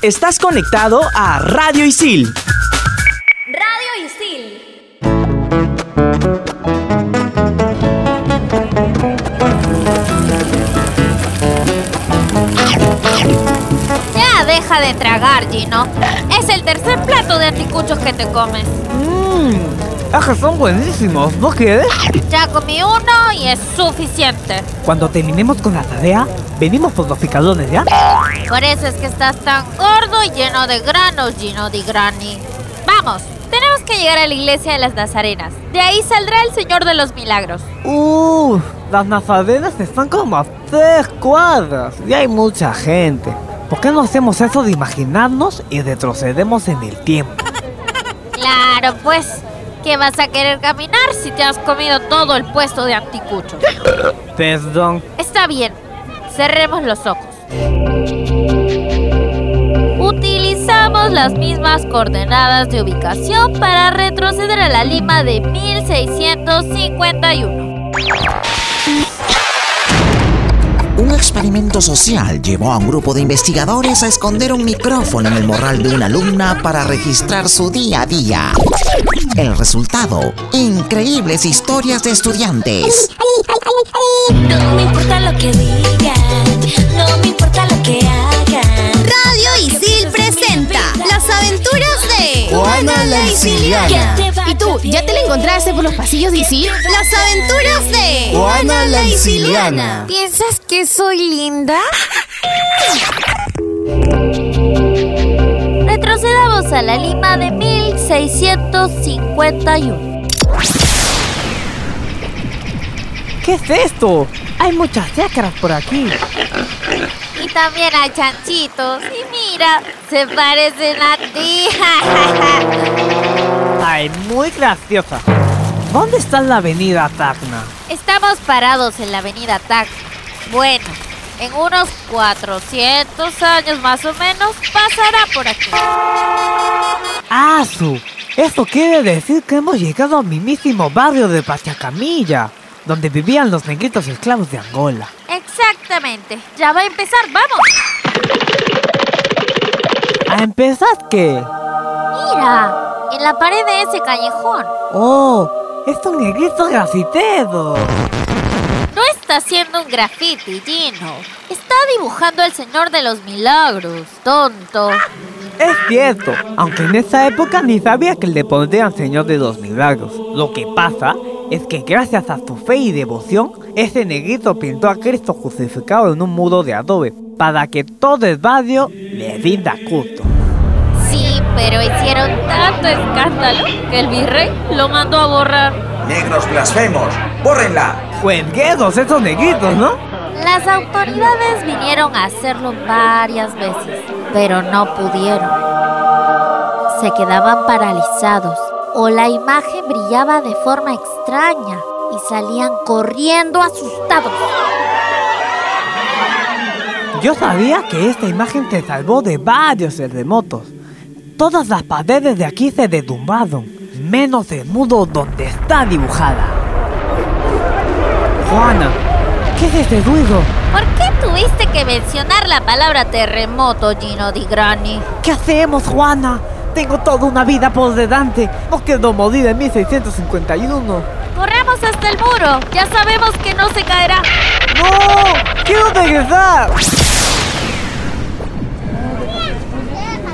Estás conectado a Radio Isil. Radio Isil. Ya deja de tragar, Gino. Es el tercer plato de anticuchos que te comes. Mmm, ajá, son buenísimos, ¿no quieres? Ya comí uno y es suficiente. Cuando terminemos con la tarea, venimos por los picadores, ¿ya? Por eso es que estás tan gordo y lleno de granos, Gino di Grani. Vamos, tenemos que llegar a la iglesia de las Nazarenas. De ahí saldrá el Señor de los Milagros. Uh, las nazarenas están como a tres cuadras y hay mucha gente. ¿Por qué no hacemos eso de imaginarnos y retrocedemos en el tiempo? Claro, pues. ¿Qué vas a querer caminar si te has comido todo el puesto de anticuchos? Perdón. Está bien. Cerremos los ojos. Utilizamos las mismas coordenadas de ubicación para retroceder a la Lima de 1651. Un experimento social llevó a un grupo de investigadores a esconder un micrófono en el morral de una alumna para registrar su día a día. El resultado, increíbles historias de estudiantes. No me importa lo que digan, no me importa lo que hagan. Radio Isil presenta las aventuras de Juana la Isiliana. ¿Y tú, ya te la encontraste por los pasillos de Isil? Las aventuras de Juana la Isiliana. ¿Piensas que soy linda? Retrocedamos a la Lima de 1651. ¿Qué es esto? Hay muchas chacras por aquí. Y también hay chanchitos. Y mira, se parecen a ti. Ay, muy graciosa. ¿Dónde está la avenida Tacna? Estamos parados en la avenida Tac. Bueno, en unos 400 años más o menos pasará por aquí. ¡Asu! Esto quiere decir que hemos llegado al mismísimo barrio de Pachacamilla, donde vivían los negritos esclavos de Angola. Exactamente. Ya va a empezar, vamos. ¿A empezar qué? Mira, en la pared de ese callejón. ¡Oh! ¡Es un negrito grafitero! No está haciendo un graffiti, Gino. Está dibujando al Señor de los Milagros, tonto. Es cierto, aunque en esa época ni sabía que le pondrían Señor de los Milagros. Lo que pasa es que gracias a su fe y devoción, ese negrito pintó a Cristo crucificado en un muro de adobe, para que todo el barrio le rinda culto. Sí, pero hicieron tanto escándalo que el virrey lo mandó a borrar. Negros blasfemos, bórrenla. Juegueros esos negritos, ¿no? Las autoridades vinieron a hacerlo varias veces, pero no pudieron. Se quedaban paralizados o la imagen brillaba de forma extraña y salían corriendo asustados. Yo sabía que esta imagen te salvó de varios terremotos. Todas las paredes de aquí se derrumbaron, menos el muro donde está dibujada. Juana, ¿qué es ese ruido? ¿Por qué tuviste que mencionar la palabra terremoto, Gino Di Grani? ¿Qué hacemos, Juana? Tengo toda una vida por delante. No quiero morir en 1651. Corramos hasta el muro. Ya sabemos que no se caerá. ¡No! ¡Quiero regresar!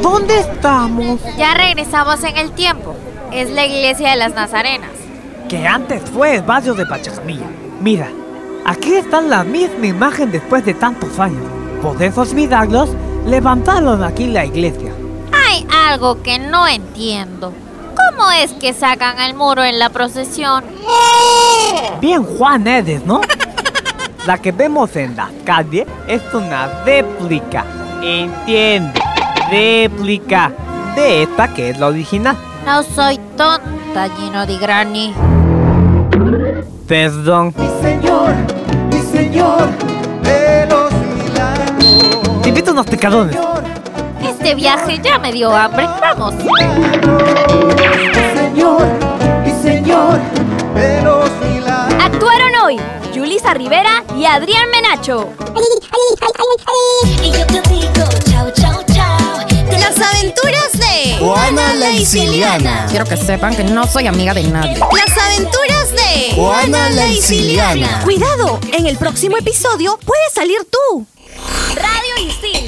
¿Dónde estamos? Ya regresamos en el tiempo. Es la iglesia de las Nazarenas. Que antes fue el barrio de Pachacamilla. Mira, aquí está la misma imagen después de tantos años. Por esos milagros, levantaron aquí la iglesia. Algo que no entiendo. ¿Cómo es que sacan el muro en la procesión? Bien Juan eres, ¿no? La que vemos en la calle es una réplica. Entiende, réplica de esta que es la original. No soy tonta, Gino Di Grani. Perdón. Mi señor, mi señor de los milagros. Te invito a unos picadores. Este viaje ya me dio hambre. Vamos. Señor, mi señor de los milagros. Actuaron hoy Yulisa Rivera y Adrián Menacho. Y yo te digo chao, chao, chao. Isiliana. Quiero que sepan que no soy amiga de nadie. Las aventuras de Juana la Isiliana. Cuidado, en el próximo episodio puedes salir tú. Radio Isil.